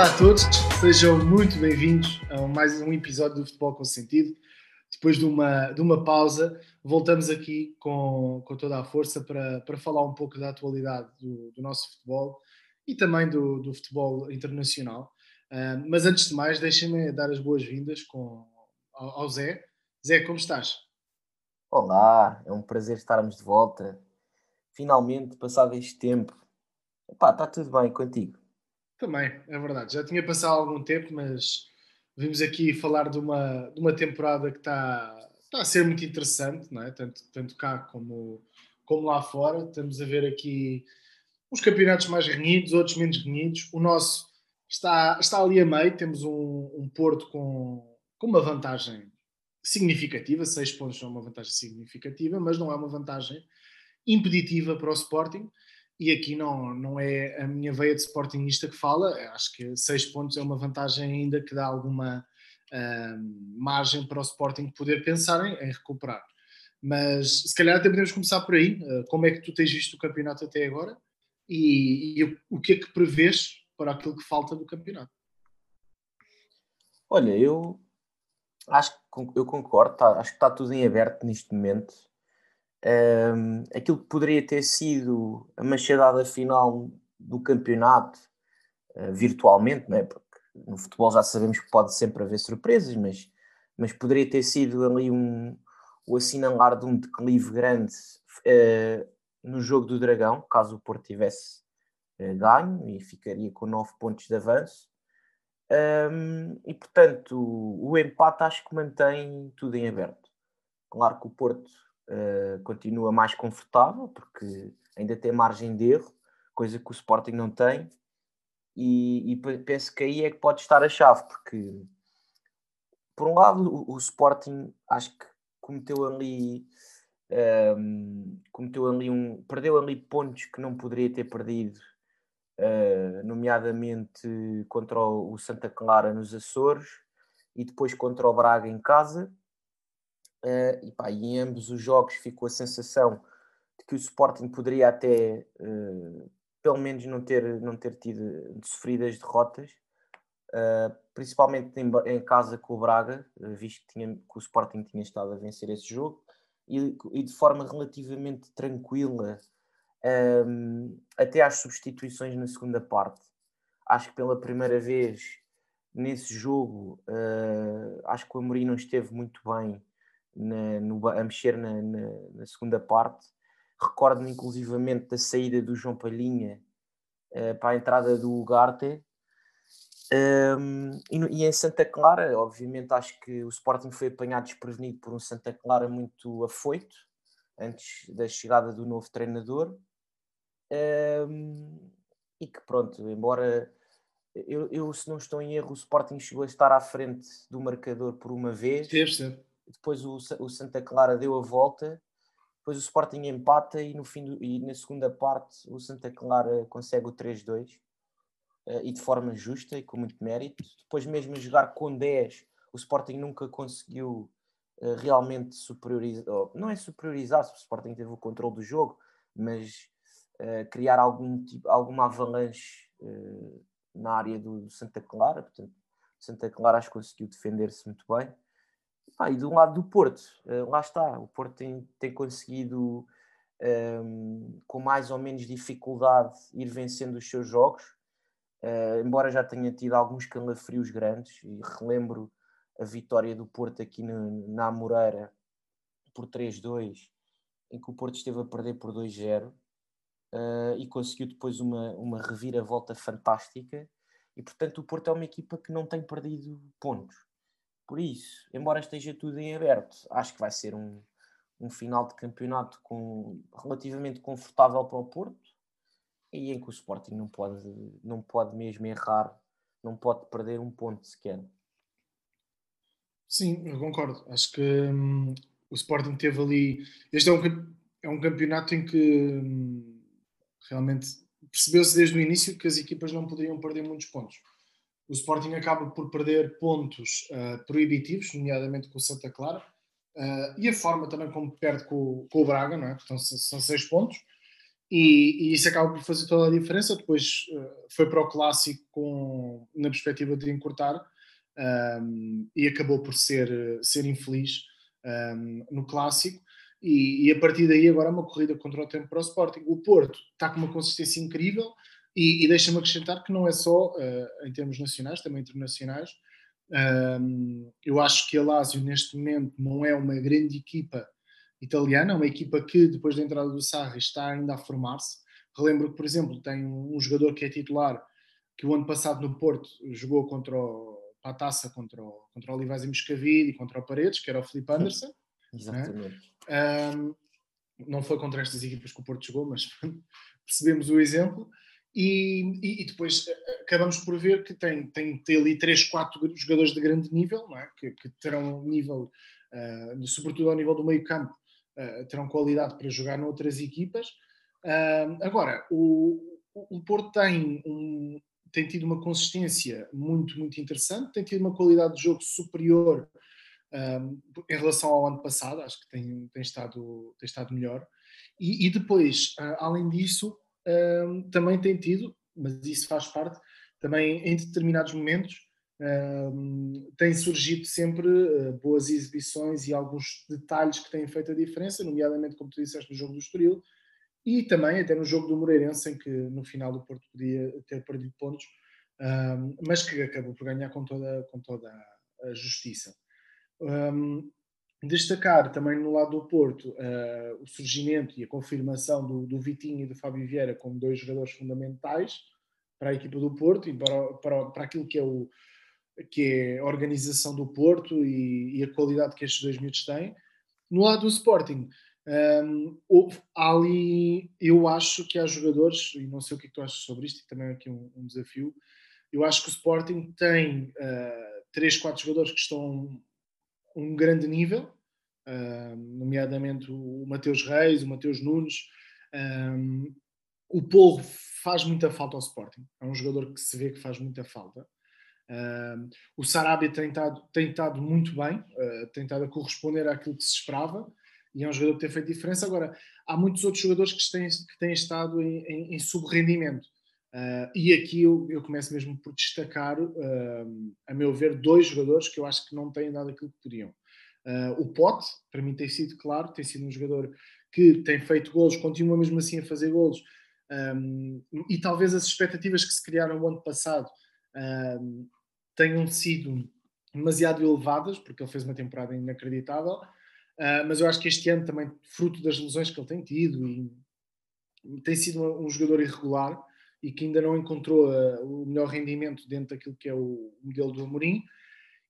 Olá a todos, sejam muito bem-vindos a mais um episódio do Futebol com Sentido. Depois de uma, de uma pausa, voltamos aqui com, com toda a força para, para falar um pouco da atualidade do, do nosso futebol e também do, do futebol internacional. Uh, mas antes de mais, deixem-me dar as boas-vindas ao, ao Zé. Zé, como estás? Olá, é um prazer estarmos de volta. Finalmente, passado este tempo. Epá, está tudo bem contigo? Também, é verdade. Já tinha passado algum tempo, mas vimos aqui falar de uma, de uma temporada que está, está a ser muito interessante, não é? tanto, tanto cá como, como lá fora. Estamos a ver aqui uns campeonatos mais renhidos, outros menos renhidos. O nosso está, está ali a meio. Temos um, um Porto com, com uma vantagem significativa, seis pontos é uma vantagem significativa, mas não é uma vantagem impeditiva para o Sporting e aqui não, não é a minha veia de sportingista que fala, acho que seis pontos é uma vantagem ainda que dá alguma uh, margem para o Sporting poder pensar em, em, recuperar. Mas se calhar até podemos começar por aí, uh, como é que tu tens visto o campeonato até agora e, e o, o que é que prevês para aquilo que falta do campeonato? Olha, eu acho que eu concordo, tá, acho que está tudo em aberto neste momento um, aquilo que poderia ter sido a machadada final do campeonato, uh, virtualmente, não é? porque no futebol já sabemos que pode sempre haver surpresas, mas, mas poderia ter sido ali um, o assinalar de um declive grande uh, no jogo do Dragão, caso o Porto tivesse uh, ganho e ficaria com 9 pontos de avanço. Um, e portanto, o, o empate acho que mantém tudo em aberto. Claro que o Porto uh, continua mais confortável, porque ainda tem margem de erro, coisa que o Sporting não tem, e, e penso que aí é que pode estar a chave, porque por um lado o, o Sporting acho que cometeu ali um, ehm, cometeu ali um perdeu ali pontos que não poderia ter perdido uh, nomeadamente contra o Santa Clara nos Açores e depois contra o Braga em casa Uh, e, pá, e em ambos os jogos ficou a sensação de que o Sporting poderia até, uh, pelo menos, não ter, não ter tido sofrido as derrotas, uh, principalmente em, em, casa com o Braga, visto que, tinha, que, o Sporting tinha estado a vencer esse jogo, e, e de forma relativamente tranquila, um, até às substituições na segunda parte. Acho que pela primeira vez nesse jogo, acho que o Amorim não esteve muito bem na, no, a mexer na, na, na segunda parte. Recordo-me inclusivamente da saída do João Palhinha uh, para a entrada do Ugarte. Um, e, e, em Santa Clara, obviamente, acho que o Sporting foi apanhado desprevenido por um Santa Clara muito afoito antes da chegada do novo treinador. Um, e que pronto, embora eu, eu, se não estou em erro, o Sporting chegou a estar à frente do marcador por uma vez. Teve depois o, o Santa Clara deu a volta, depois o Sporting empata e, no fim do, e na segunda parte o Santa Clara consegue o 3-2 uh, eh, e de forma justa e com muito mérito. Depois mesmo a jogar com 10, o Sporting nunca conseguiu uh, realmente superiorizar, não é superiorizar, se o Sporting teve o controle do jogo, mas uh, criar algum tipo, alguma avalanche na área do, do Santa Clara, portanto Santa Clara acho que conseguiu defender-se muito bem. Ah, e do lado do Porto, uh, lá está, o Porto tem, tem conseguido, um, ehm, com mais ou menos dificuldade, ir vencendo os seus jogos, uh, embora já tenha tido alguns calafrios grandes, e relembro a vitória do Porto aqui no, na Amoreira por 3-2, em que o Porto esteve a perder por 2-0, uh, eh, e conseguiu depois uma, uma reviravolta fantástica, e portanto o Porto é uma equipa que não tem perdido pontos por isso, embora esteja tudo em aberto, acho que vai ser um, um final de campeonato com, relativamente confortável para o Porto e em que o Sporting não pode, não pode mesmo errar, não pode perder um ponto sequer. Sim, eu concordo. Acho que hum, o Sporting teve ali. Este é um, é um campeonato em que hum, realmente percebeu-se desde o início que as equipas não poderiam perder muitos pontos o Sporting acaba por perder pontos uh, proibitivos, nomeadamente com o Santa Clara, uh, e a forma também como perde com, com o Braga, não é? Portanto, são seis pontos. e, e, isso acaba por fazer toda a diferença. Depois uh, foi para o clássico com, na perspectiva de encurtar um, e acabou por ser, ser infeliz um, no clássico. E, e, a partir daí agora é uma corrida contra o tempo para o Sporting. O Porto está com uma consistência incrível e, e deixa-me acrescentar que não é só uh, em termos nacionais, também internacionais. Um, eu acho que a Lazio neste momento não é uma grande equipa italiana, é uma equipa que depois da entrada do Sarri está ainda a formar-se. Relembro que, por exemplo, tem um, um, jogador que é titular que o ano passado no Porto jogou contra o, para a taça contra o, contra o Olivais e Moscavide e contra o Paredes, que era o Felipe Anderson. Né? Exatamente. Né? Um, não foi contra estas equipas que o Porto jogou, mas percebemos o exemplo. E, e, e, depois eh, eh, acabamos por ver que tem, tem, ali 3, 4 jogadores de grande nível, é? que, que, terão nível, uh, sobretudo ao nível do meio campo, uh, terão qualidade para jogar noutras equipas. Uh, agora, o, o Porto tem, um, tem tido uma consistência muito, muito interessante, tem tido uma qualidade de jogo superior em relação ao ano passado, acho que tem, tem, estado, tem estado melhor. E, e depois, além disso, um, também tem tido, mas isso faz parte, também em determinados momentos um, tem surgido sempre uh, boas exibições e alguns detalhes que têm feito a diferença, nomeadamente, como tu disseste, no jogo do Estoril e também até no jogo do Moreirense, em que no final o Porto podia ter perdido pontos, um, mas que acabou por ganhar com toda, com toda a justiça. Um, Destacar também no lado do Porto uh, o surgimento e a confirmação do, do Vitinho e do Fábio Vieira como dois jogadores fundamentais para a equipa do Porto e para, para, para aquilo que é, o, que é a organização do Porto e, e a qualidade que estes dois miúdos têm. No lado do Sporting, um, ehm, ali eu acho que há jogadores, e não sei o que, é que tu achas sobre isto, e também é aqui um, um desafio. Eu acho que o Sporting tem uh, três, quatro jogadores que estão um grande nível, uh, nomeadamente o Mateus Reis, o Mateus Nunes. Um, o Porro faz muita falta ao Sporting, é um jogador que se vê que faz muita falta. Uh, o Sarabia tem estado, tem estado muito bem, uh, tem estado a corresponder àquilo que se esperava e é um jogador que tem feito diferença. Agora, há muitos outros jogadores que têm, que têm estado em, em, em subrendimento. Uh, e aqui eu, eu, começo mesmo por destacar, uh, a meu ver, dois jogadores que eu acho que não têm dado aquilo que podiam. Uh, o Pote, para mim, tem sido claro, tem sido um jogador que tem feito golos, continua mesmo assim a fazer golos, um, e talvez as expectativas que se criaram no ano passado um, tenham sido demasiado elevadas, porque ele fez uma temporada inacreditável, mas eu acho que este ano também, fruto das lesões que ele tem tido, e tem sido um, um jogador irregular e que ainda não encontrou uh, o melhor rendimento dentro daquilo que é o modelo do Amorim.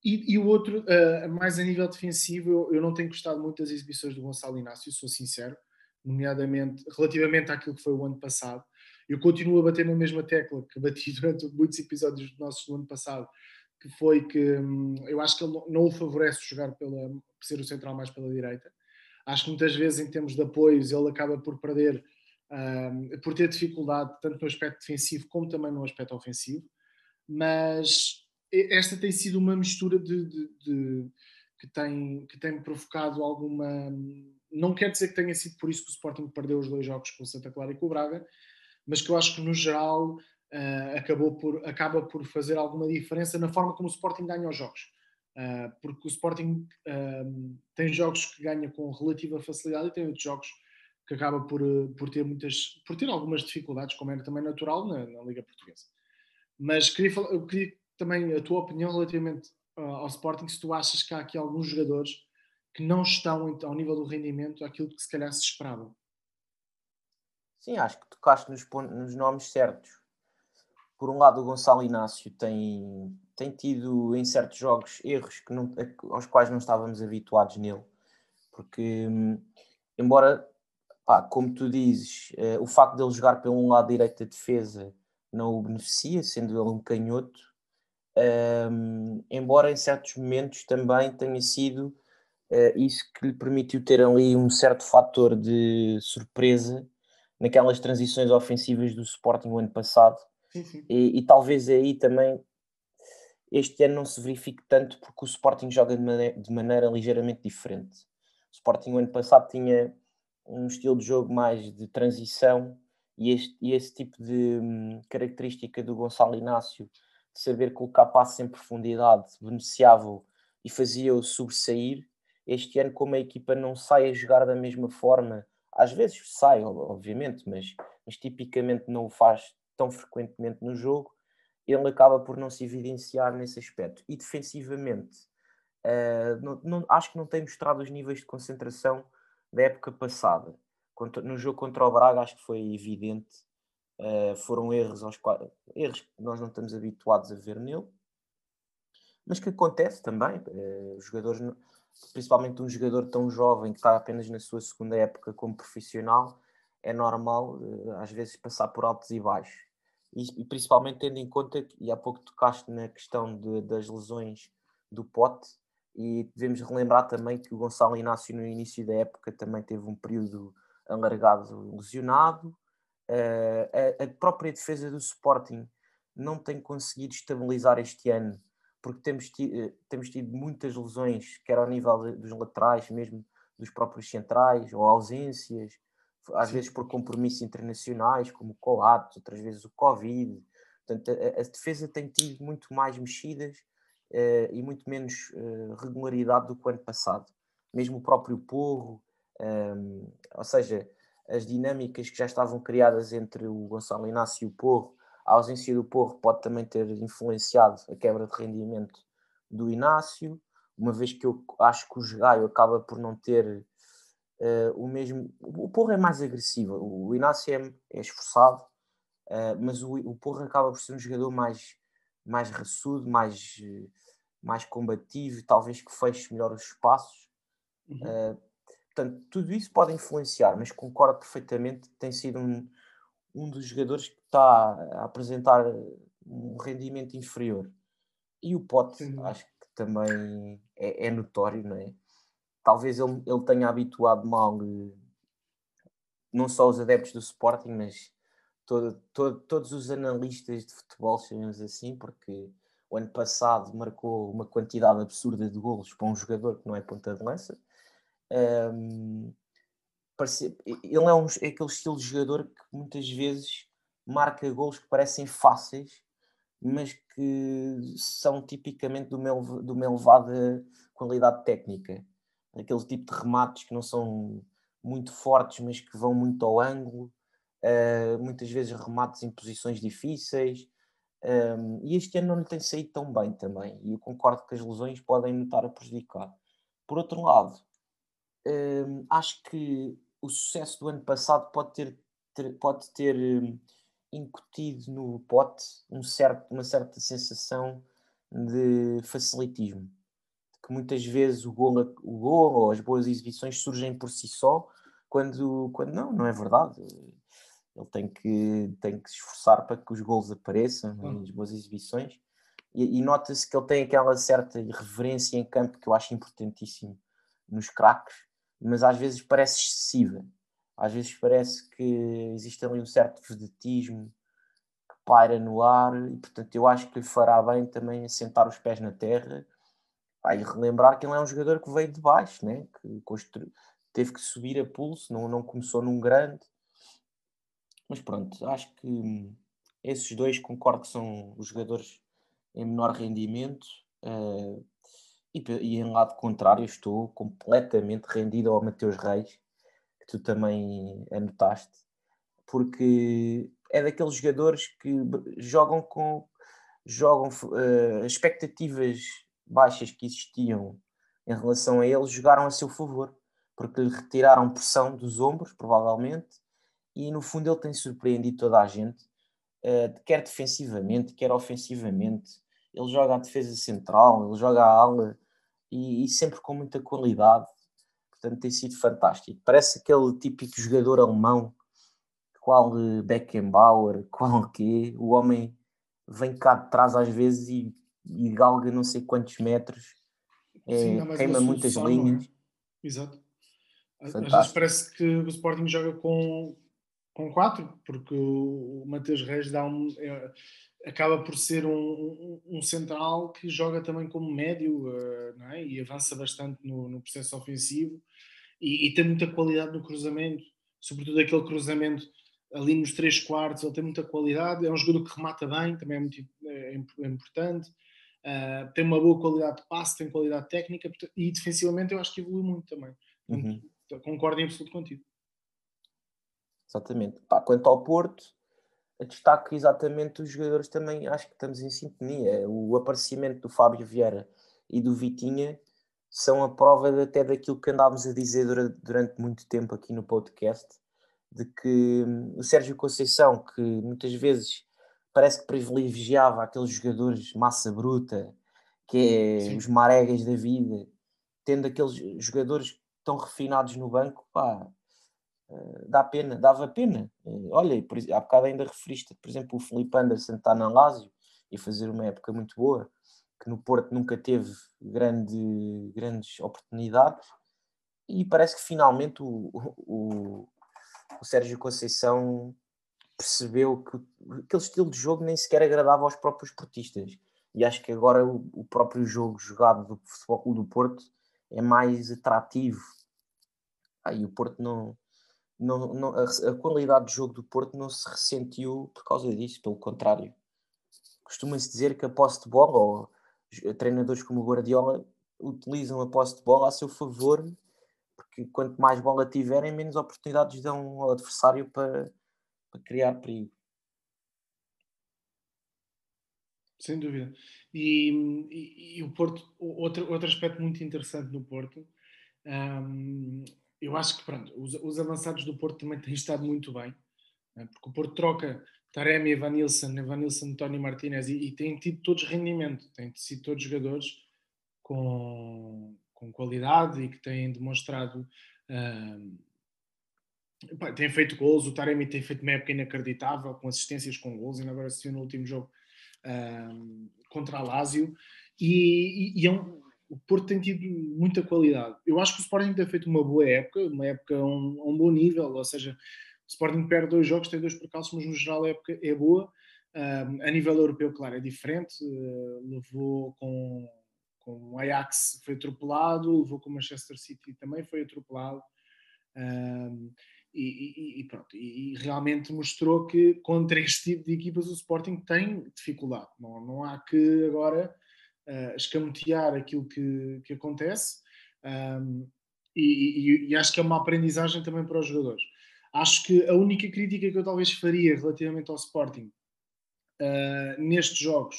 E, e o outro, uh, mais a nível defensivo, eu, eu, não tenho gostado muito das exibições do Gonçalo Inácio, sou sincero, nomeadamente relativamente àquilo que foi o ano passado. Eu continuo a bater na mesma tecla que bati durante muitos episódios nossos do ano passado, que foi que hum, eu acho que ele não o favorece jogar pela, ser o central mais pela direita. Acho que muitas vezes, em termos de apoios, ele acaba por perder um, por ter dificuldade tanto no aspecto defensivo como também no aspecto ofensivo, mas esta tem sido uma mistura de, de, de que tem que tem provocado alguma não quer dizer que tenha sido por isso que o Sporting perdeu os dois jogos com o Santa Clara e com o Braga, mas que eu acho que no geral uh, acabou por acaba por fazer alguma diferença na forma como o Sporting ganha os jogos. Uh, porque o Sporting uh, tem jogos que ganha com relativa facilidade e tem outros jogos que acaba por, eh, por ter muitas, por ter algumas dificuldades, como era também natural na, na Liga Portuguesa. Mas queria, falar, eu queria também a tua opinião relativamente uh, ao Sporting, se tu achas que há aqui alguns jogadores que não estão ao nível do rendimento aquilo que se calhar se esperava. Sim, acho que tocaste nos, nos nomes certos. Por um lado, o Gonçalo Inácio tem, tem tido em certos jogos erros que não, aos quais não estávamos habituados nele, porque hum, embora pá, como tu dizes, uh, o facto de ele jogar pelo lado direito da defesa não o beneficia, sendo ele um canhoto, um, embora em certos momentos também tenha sido uh, isso que lhe permitiu ter ali um certo fator de surpresa naquelas transições ofensivas do Sporting o ano passado. Sim, sim. E, e, talvez aí também este ano não se verifique tanto porque o Sporting joga de maneira, de maneira ligeiramente diferente. O Sporting o ano passado tinha um estilo de jogo mais de transição E, este, e esse tipo de hum, característica do Gonçalo Inácio, de saber colocar passe em profundidade, beneficiava e fazia-o sobressair. Este ano, como a equipa não sai a jogar da mesma forma, às vezes sai, obviamente, mas, mas tipicamente não o faz tão frequentemente no jogo, ele acaba por não se evidenciar nesse aspecto. E defensivamente, uh, não, não, acho que não tem mostrado os níveis de concentração da época passada. no jogo contra o Braga, acho que foi evidente. Uh, foram erros aos erros que nós não estamos habituados a ver nele, mas que acontece também. Uh, jogadores, principalmente um jogador tão jovem que está apenas na sua segunda época como profissional, é normal uh, às vezes passar por altos e baixos. E, e, principalmente tendo em conta, e há pouco tocaste na questão de, das lesões do Pote, e devemos relembrar também que o Gonçalo Inácio no início da época também teve um período alargado lesionado. Uh, a, a, própria defesa do Sporting não tem conseguido estabilizar este ano, porque temos tido, eh, temos tido muitas lesões, quer ao nível dos laterais, mesmo dos próprios centrais, ou ausências, às Sim. vezes por compromissos internacionais, como o Coates, outras vezes o Covid. Portanto, a, a defesa tem tido muito mais mexidas uh, e muito menos uh, regularidade do que o ano passado. Mesmo o próprio Porro, um, ehm, ou seja, as dinâmicas que já estavam criadas entre o Gonçalo Inácio e o Porro, a ausência do Porro pode também ter influenciado a quebra de rendimento do Inácio, uma vez que eu acho que o Gaio acaba por não ter uh, o mesmo. O Porro é mais agressivo, o Inácio é, é esforçado, uh, mas o, o Porro acaba por ser um jogador mais, mais raçudo, mais, mais combativo, talvez que feche melhor os espaços. Uhum. Uh, portanto, tudo isso pode influenciar, mas concordo perfeitamente que tem sido um, um dos jogadores que está a apresentar um rendimento inferior. E o Pote, acho que também é, é, notório, não é? Talvez ele, ele tenha habituado mal eh, não só os adeptos do Sporting, mas todo, todo, todos os analistas de futebol, chamemos assim, porque o ano passado marcou uma quantidade absurda de golos para um jogador que não é ponta de lança. Um, parece, ele é, um, é aquele estilo de jogador que muitas vezes marca golos que parecem fáceis, mas que são tipicamente de uma, de uma elevada qualidade técnica. Aquele tipo de remates que não são muito fortes, mas que vão muito ao ângulo, uh, muitas vezes remates em posições difíceis, um, e este ano não lhe tem saído tão bem também, e eu concordo que as lesões podem me estar a prejudicar. Por outro lado, um, acho que o sucesso do ano passado pode ter, ter pode ter um, incutido no pote um certo, uma certa sensação de facilitismo. Que muitas vezes o gol, o gol ou as boas exibições surgem por si só, quando, quando não, não é verdade ele tem que, tem que se esforçar para que os gols apareçam uhum. as boas exibições. E, e nota-se que ele tem aquela certa irreverência em campo que eu acho importantíssimo nos craques, mas às vezes parece excessiva. Às vezes parece que existe ali um certo vedetismo que paira no ar e, portanto, eu acho que lhe fará bem também assentar os pés na terra ah, e relembrar que ele é um jogador que veio de baixo, né? que constru... teve que subir a pulso, não, não começou num grande mas pronto, acho que esses dois concordo que são os jogadores em menor rendimento. Uh, e, e em lado contrário, estou completamente rendido ao Mateus Reis, que tu também anotaste, porque é daqueles jogadores que jogam com jogam uh, expectativas baixas que existiam em relação a ele jogaram a seu favor, porque lhe retiraram pressão dos ombros, provavelmente, e no fundo ele tem surpreendido toda a gente, uh, quer defensivamente, quer ofensivamente. Ele joga a defesa central, ele joga a ala e, e, sempre com muita qualidade. Portanto, tem sido fantástico. Parece aquele típico jogador alemão, qual Beckenbauer, qual que o homem vem cá de trás às vezes e, e galga não sei quantos metros, é, Sim, queima muitas é? linhas. Exato. Às vezes parece que o Sporting joga com, com quatro, porque o, Mateus Reis dá um, é, acaba por ser um, um, um, central que joga também como médio uh, é? e avança bastante no, no processo ofensivo e, e, tem muita qualidade no cruzamento, sobretudo aquele cruzamento ali nos três quartos, ele tem muita qualidade, é um jogador que remata bem, também é muito é, é importante. Uh, tem uma boa qualidade de passe, tem qualidade técnica e defensivamente eu acho que evoluiu muito também. Uhum. Concordo em absoluto contigo. Exatamente. Pá, quanto ao Porto, destaco exatamente os jogadores também, acho que estamos em sintonia. O aparecimento do Fábio Vieira e do Vitinha são a prova de, até daquilo que andávamos a dizer durante, durante muito tempo aqui no podcast, de que hum, o Sérgio Conceição, que muitas vezes parece que privilegiava aqueles jogadores massa bruta, que é Sim. os maregas da vida, tendo aqueles jogadores tão refinados no banco, pá, dá pena, dava pena. Eh, olha, por, há bocado ainda referiste, por exemplo, o Felipe Anderson está na Lazio e fazer uma época muito boa, que no Porto nunca teve grande, grandes oportunidades, e parece que finalmente o, o, o Sérgio Conceição percebeu que aquele estilo de jogo nem sequer agradava aos próprios portistas. E acho que agora o, o próprio jogo jogado do Futebol Clube do Porto é mais atrativo. Aí o Porto não, não, não a, a, qualidade de jogo do Porto não se ressentiu por causa disso, pelo contrário. Costuma-se dizer que a posse de bola, ou treinadores como o Guardiola, utilizam a posse de bola a seu favor, porque quanto mais bola tiverem, menos oportunidades dão ao adversário para, para criar perigo. Sem dúvida. E, e, e, o Porto, outro, outro aspecto muito interessante no Porto, um, eu acho que pronto, os, os, avançados do Porto também têm estado muito bem, né? porque o Porto troca Taremi, Evanilson, Evanilson, Tony Martinez e, e têm tido todos rendimento, têm sido todos jogadores com, com qualidade e que têm demonstrado. Um, tem feito gols, o Taremi tem feito uma época inacreditável, com assistências com gols, ainda agora viu no último jogo um, contra a Lazio, e, e, e é um, o Porto tem tido muita qualidade. Eu acho que o Sporting tem feito uma boa época, uma época a um, a um bom nível, ou seja, o Sporting perde dois jogos, tem dois percalços, mas no geral a época é boa. Um, a nível europeu, claro, é diferente. Uh, levou com, com o Ajax, foi atropelado, levou com o Manchester City, também foi atropelado. Um, e, e, e, pronto, e, realmente mostrou que contra este tipo de equipas o Sporting tem dificuldade. Não, não há que agora uh, escamotear aquilo que, que acontece um, e, e, acho que é uma aprendizagem também para os jogadores. Acho que a única crítica que eu talvez faria relativamente ao Sporting uh, nestes jogos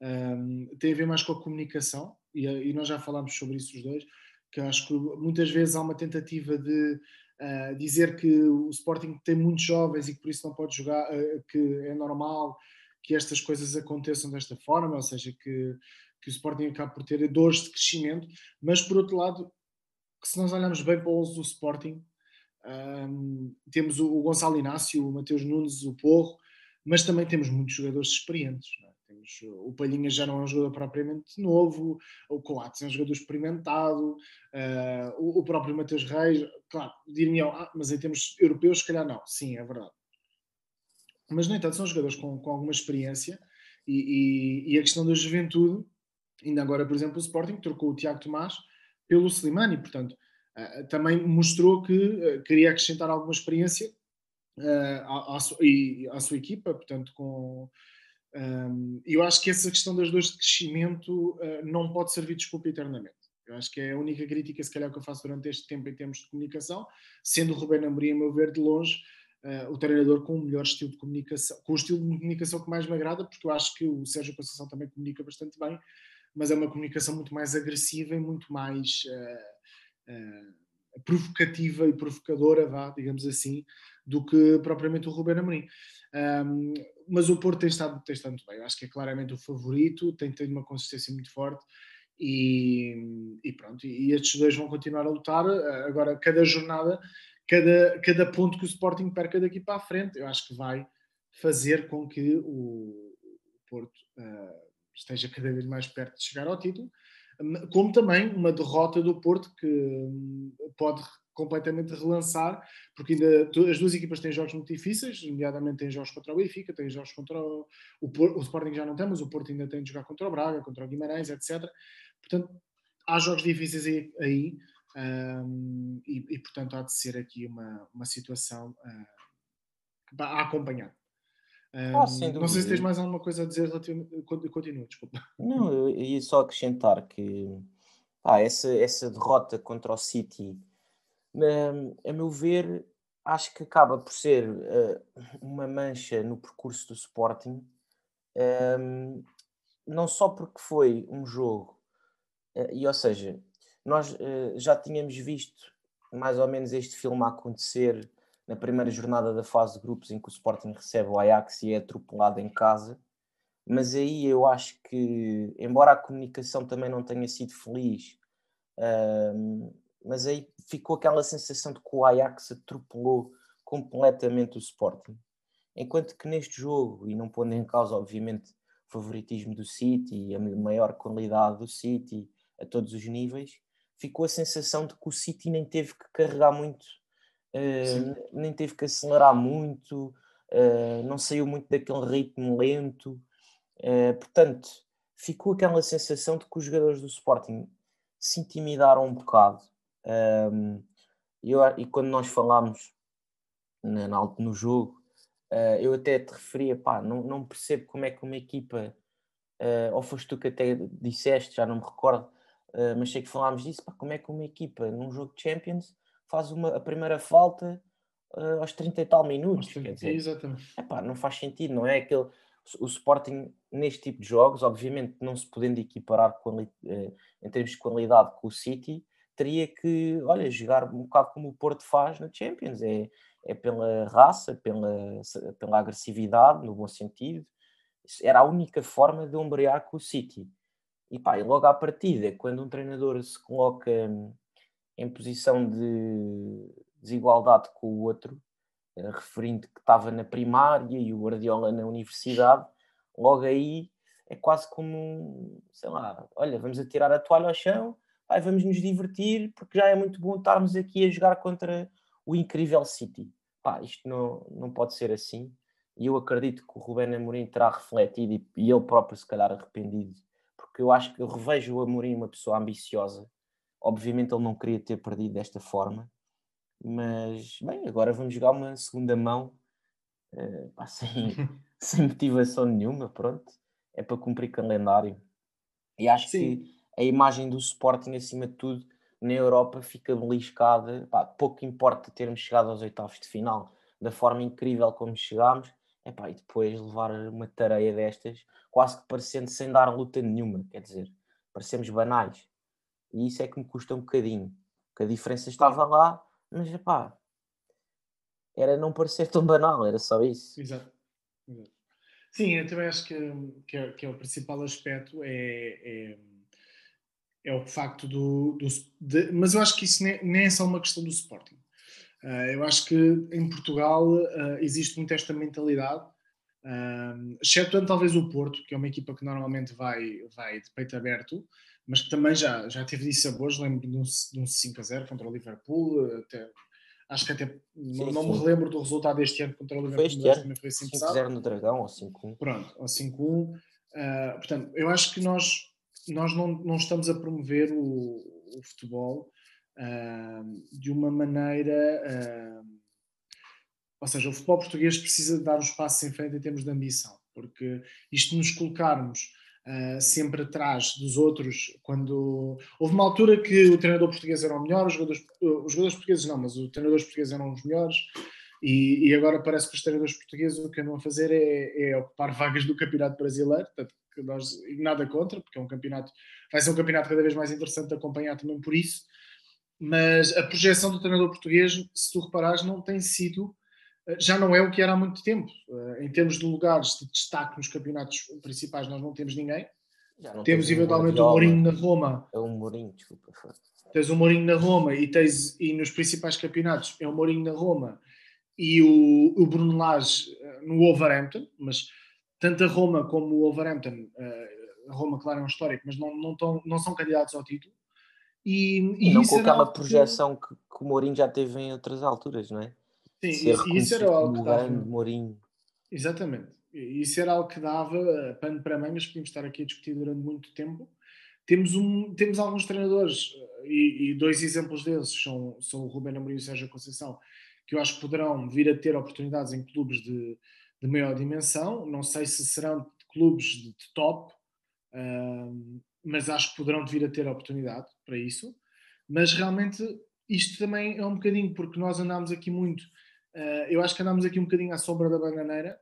um, tem a ver mais com a comunicação, e, e, nós já falámos sobre isso os dois, que acho que muitas vezes há uma tentativa de uh, dizer que o Sporting tem muitos jovens e que por isso não pode jogar, uh, que é normal que estas coisas aconteçam desta forma, ou seja, que que o Sporting acaba por ter dores de crescimento, mas por outro lado, se nós olharmos bem para o 11 do Sporting, um, temos o, Gonçalo Inácio, o Mateus Nunes, o Porro, mas também temos muitos jogadores experientes. É? Temos, o Palhinha já não é um jogador propriamente novo, o Coates é um jogador experimentado, uh, o, o, próprio Mateus Reis, claro, diriam, ah, mas em termos europeus, se calhar não. Sim, é verdade. Mas, no entanto, são jogadores com, com alguma experiência e, e, e a questão da juventude Ainda agora, por exemplo, o Sporting trocou o Tiago Tomás pelo Slimani, portanto, uh, também mostrou que uh, queria acrescentar alguma experiência uh, à, à, à, sua equipa, portanto, com. Um, eu acho que essa questão das dores de crescimento não pode servir de desculpa eternamente. Eu acho que é a única crítica, se calhar, que eu faço durante este tempo em termos de comunicação, sendo o Rubén Amorim, a meu ver, de longe, uh, o treinador com o melhor estilo de comunicação, com o estilo de comunicação que mais me agrada, porque eu acho que o Sérgio Conceição também comunica bastante bem, mas é uma comunicação muito mais agressiva e muito mais uh, uh, provocativa e provocadora, vá, digamos assim, do que propriamente o Ruben Amorim. Um, mas o Porto tem estado, tem estado muito bem. Eu acho que é claramente o favorito, tem tido uma consistência muito forte e, e pronto. E, estes dois vão continuar a lutar. Agora, cada jornada, cada, cada ponto que o Sporting perca daqui para a frente, eu acho que vai fazer com que o, o Porto uh, esteja cada vez mais perto de chegar ao título, como também uma derrota do Porto que hum, pode completamente relançar, porque ainda as duas equipas têm jogos muito difíceis, nomeadamente têm jogos contra o Benfica, têm jogos contra o, o, o Sporting já não tem, mas o Porto ainda tem de jogar contra o Braga, contra o Guimarães, etc. Portanto, há jogos difíceis aí, aí um, e, e, portanto há de ser aqui uma, uma situação uh, a acompanhar. Um, ah, não sei se tens mais alguma coisa a dizer relativamente. Continua, desculpa. Não, eu ia só acrescentar que ah, essa, essa derrota contra o City, um, a meu ver, acho que acaba por ser uh, uma mancha no percurso do Sporting, um, não só porque foi um jogo, uh, e ou seja, nós uh, já tínhamos visto mais ou menos este filme a acontecer na primeira jornada da fase de grupos em que o Sporting recebe o Ajax e é atropelado em casa. Mas aí eu acho que, embora a comunicação também não tenha sido feliz, mas aí ficou aquela sensação de que o Ajax atropelou completamente o Sporting. Enquanto que neste jogo, e não pondo em causa, obviamente, o favoritismo do City e a maior qualidade do City a todos os níveis, ficou a sensação de que o City nem teve que carregar muito uh, nem teve que acelerar muito, uh, não saiu muito daquele ritmo lento. Uh, portanto, ficou aquela sensação de que os jogadores do Sporting se intimidaram um bocado. Um, eu, e quando nós falámos no jogo, uh, eu até te referia, pá, não, não percebo como é que uma equipa, uh, ou foste tu que até disseste, já não me recordo, uh, mas sei que falámos disso, pá, como é que uma equipa num jogo de Champions faz uma, a primeira falta uh, aos 30 e tal minutos. quer dizer, exatamente. Epá, não faz sentido, não é? Aquele, o Sporting, neste tipo de jogos, obviamente não se podendo equiparar quali, uh, em termos de qualidade com o City, teria que, olha, jogar um bocado como o Porto faz na Champions. É, é pela raça, pela, pela agressividade, no bom sentido. Era a única forma de ombrear com o City. E pá, e logo à partida, quando um treinador se coloca em posição de desigualdade com o outro, eh, referindo que estava na primária e o Guardiola na universidade, logo aí é quase como, sei lá, olha, vamos atirar a toalha ao chão, vamos nos divertir, porque já é muito bom estarmos aqui a jogar contra o incrível City. Pá, isto não, não pode ser assim. E eu acredito que o Rubén Amorim terá refletido e, e ele próprio se calhar arrependido, porque eu acho que eu revejo o Amorim uma pessoa ambiciosa, Obviamente ele não queria ter perdido desta forma, mas bem, agora vamos jogar uma segunda mão uh, sem, sem motivação nenhuma, pronto, é para cumprir calendário. E acho Sim. que a imagem do Sporting, acima de tudo, na Europa fica beliscada. Pá, pouco importa termos chegado aos oitavos de final da forma incrível como chegámos, epá, e depois levar uma tareia destas, quase que parecendo sem dar luta nenhuma, quer dizer, parecemos banais. E isso é que me custa um bocadinho. Que a diferença estava lá, mas pá, era não parecer tão banal, era só isso. Exato. Exato. Sim, eu também acho que, que, é, que é o principal aspecto é, é, é o facto do. do de, mas eu acho que isso nem, nem, é só uma questão do Sporting. Uh, eu acho que em Portugal uh, existe muito esta mentalidade, uh, talvez o Porto, que é uma equipa que normalmente vai, vai de peito aberto, mas que também já, já teve sabores. Lembro de um, de um 5 a 0 contra o Liverpool. Até, acho que até sim, não, não me relembro do resultado deste ano contra o Liverpool. Foi este ano, foi 5 a 0 no Dragão ou 5-1. Pronto, ou 5-1. Uh, ah, portanto, eu acho que nós, nós não, não estamos a promover o, o futebol uh, de uma maneira. Uh, ou seja, o futebol português precisa dar os passos em frente em termos de ambição, porque isto nos colocarmos uh, sempre atrás dos outros. Quando houve uma altura que o treinador português era o melhor, os jogadores, os jogadores portugueses não, mas os treinadores portugueses eram os melhores. E, e, agora parece que os treinadores portugueses o que andam a fazer é, é ocupar vagas do campeonato brasileiro, portanto, nós nada contra, porque é um campeonato, vai ser um campeonato cada vez mais interessante de acompanhar também por isso. Mas a projeção do treinador português, se tu reparares, não tem sido já não é o que era há muito tempo. Eh, em termos de lugares de destaque nos campeonatos principais, nós não temos ninguém. Temos eventualmente o Mourinho na Roma. É o Mourinho, desculpa. Tens o Mourinho na Roma e, tens, e nos principais campeonatos é o Mourinho na Roma e o, o Bruno Lage eh, no Wolverhampton, mas tanto a Roma como o Wolverhampton, eh, a Roma, claro, é um histórico, mas não, não, tão, não são candidatos ao título. E, e, e não com aquela projeção que, que o Mourinho já teve em outras alturas, não é? Sim, e isso era algo que dava. Mourinho. Exatamente. Isso era algo que dava eh, pano para mangas, podíamos estar aqui a discutir durante muito tempo. Temos, um, temos alguns treinadores, eh, e, e dois exemplos desses são, são o Rubén Amorim e o Sérgio Conceição, que eu acho que poderão vir a ter oportunidades em clubes de, de maior dimensão. Não sei se serão clubes de, de top, uh, mas acho que poderão vir a ter oportunidade para isso. Mas realmente isto também é um bocadinho, porque nós andamos aqui muito, uh, eu acho que andamos aqui um bocadinho à sombra da bananeira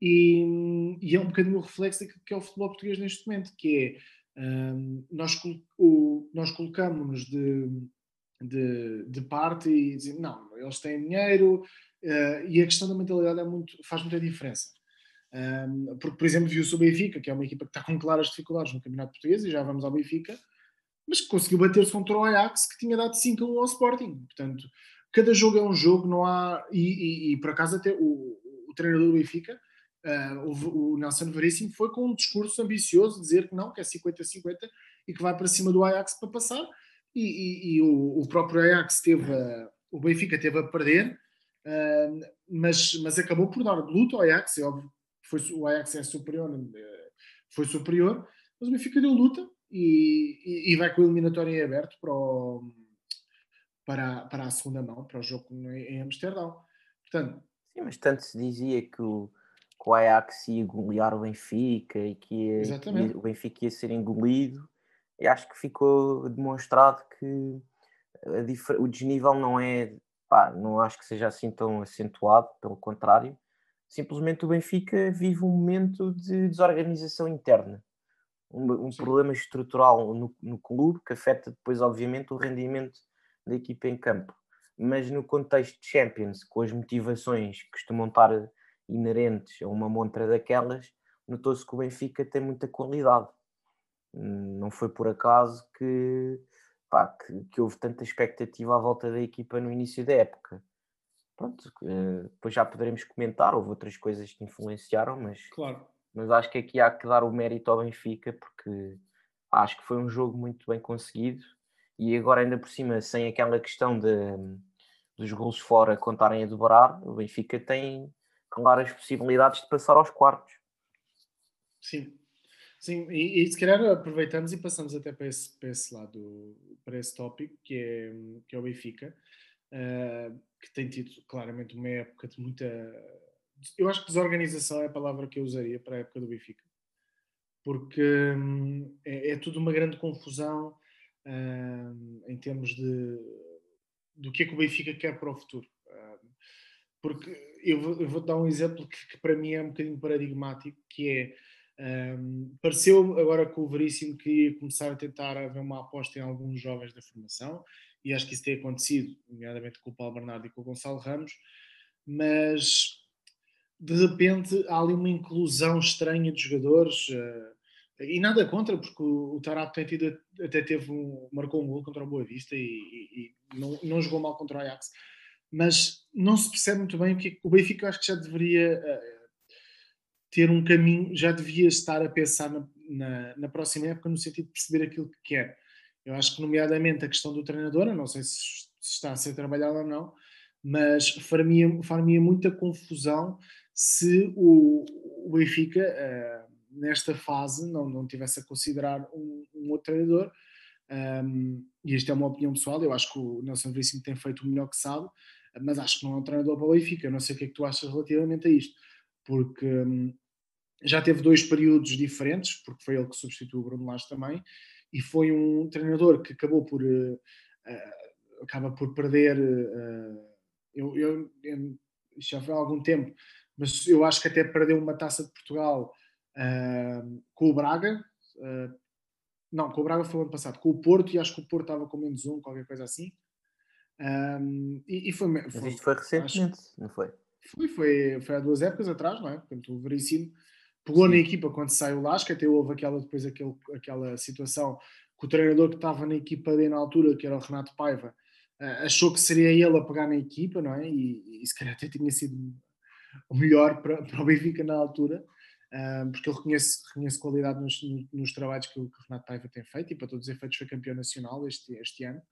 e, e, é um bocadinho o reflexo daquilo que é o futebol português neste momento, que é um, nós, o, nós colocamos-nos de, de, de, parte e dizemos, não, eles têm dinheiro uh, e a questão da mentalidade é muito, faz muita diferença. Um, porque, por exemplo, viu-se o Benfica, que é uma equipa que está com claras dificuldades no Campeonato Português, e já vamos ao Benfica, mas que conseguiu bater-se contra o Ajax, que tinha dado 5 a 1 ao Sporting. Portanto, cada jogo é um jogo, não há. E, e, e por acaso, até o, o treinador do Benfica Uh, o, Nelson Veríssimo foi com um discurso ambicioso, dizer que não, que é 50-50 e que vai para cima do Ajax para passar. E, e, o, o, próprio Ajax teve, o Benfica teve a perder, uh, mas, mas acabou por dar luta ao Ajax. É óbvio foi, o Ajax é superior, eh, foi superior, mas o Benfica deu luta e, e vai com o eliminatório em aberto para, o, para, para a segunda mão, para o jogo em Amsterdão. Portanto, Sim, mas tanto se dizia que o que o Ajax ia golear o Benfica e que, ia, o Benfica ia ser engolido. E acho que ficou demonstrado que o desnível não é, pá, não acho que seja assim tão acentuado, pelo contrário. Simplesmente o Benfica vive um momento de desorganização interna, um, um problema estrutural no, no clube que afeta depois, obviamente, o rendimento da equipa em campo. Mas no contexto de Champions, com as motivações que costumam estar inerentes a uma montra daquelas, notou-se que o Benfica tem muita qualidade. Não foi por acaso que, pá, que, que, houve tanta expectativa à volta da equipa no início da época. Pronto, eh, depois já poderemos comentar, houve outras coisas que influenciaram, mas, claro. Mas acho que aqui há que dar o mérito ao Benfica, porque acho que foi um jogo muito bem conseguido e agora ainda por cima, sem aquela questão de, dos gols fora contarem a dobrar, o Benfica tem, claras possibilidades de passar aos quartos. Sim, sim, e, e se calhar aproveitamos e passamos até para esse, para esse lado, para esse tópico, que é, que é o Benfica, uh, que tem tido claramente uma época de muita. Eu acho que desorganização é a palavra que eu usaria para a época do Benfica, porque um, é, é, tudo uma grande confusão uh, em termos de do que é que o Benfica quer para o futuro. Uh, porque eu vou, eu vou dar um exemplo que, que, para mim é um bocadinho paradigmático, que é um, pareceu agora com o Veríssimo que ia começar a tentar haver uma aposta em alguns jovens da formação, e acho que isso tem acontecido, nomeadamente com o Paulo Bernardo e com o Gonçalo Ramos, mas de repente há ali uma inclusão estranha de jogadores, uh, e nada contra, porque o, Tarato tem tido, até teve um, marcou um gol contra o Boa Vista e, e, e não, não jogou mal contra o Ajax, mas não se percebe muito bem o que é o Benfica acho que já deveria uh, ter um caminho, já devia estar a pensar na, na, na, próxima época no sentido de perceber aquilo que quer. Eu acho que, nomeadamente, a questão do treinador, não sei se, está a ser trabalhado ou não, mas faria, faria muita confusão se o, o Benfica, uh, nesta fase, não, não tivesse a considerar um, um outro treinador. Um, e isto é uma opinião pessoal, eu acho que o Nelson Veríssimo tem feito o melhor que sabe, mas acho que não é um treinador para o Benfica. Não sei o que é que tu achas relativamente a isto, porque hum, já teve dois períodos diferentes, porque foi ele que substituiu o Bruno Lage também, e foi um treinador que acabou por uh, acaba por perder. Uh, eu, eu, eu, já foi há algum tempo, mas eu acho que até perdeu uma taça de Portugal com o Braga. não, com o Braga foi o ano passado, com o Porto, e acho que o Porto estava com menos um, qualquer coisa assim. Um, e, e, foi, foi, Mas isto foi recentemente, acho, não foi? Foi, foi, foi há duas épocas atrás, não é? Portanto, o Veríssimo pegou Sim. na equipa quando saiu o Lasca, até houve aquela, depois aquele, aquela situação que o treinador que estava na equipa dele na altura, que era o Renato Paiva, uh, achou que seria ele a pegar na equipa, não é? E, e se calhar até tinha sido o melhor para, para o Benfica na altura, uh, porque ele reconhece, reconhece qualidade nos, nos trabalhos que o, que o Renato Paiva tem feito e para todos os efeitos foi campeão nacional este, este ano.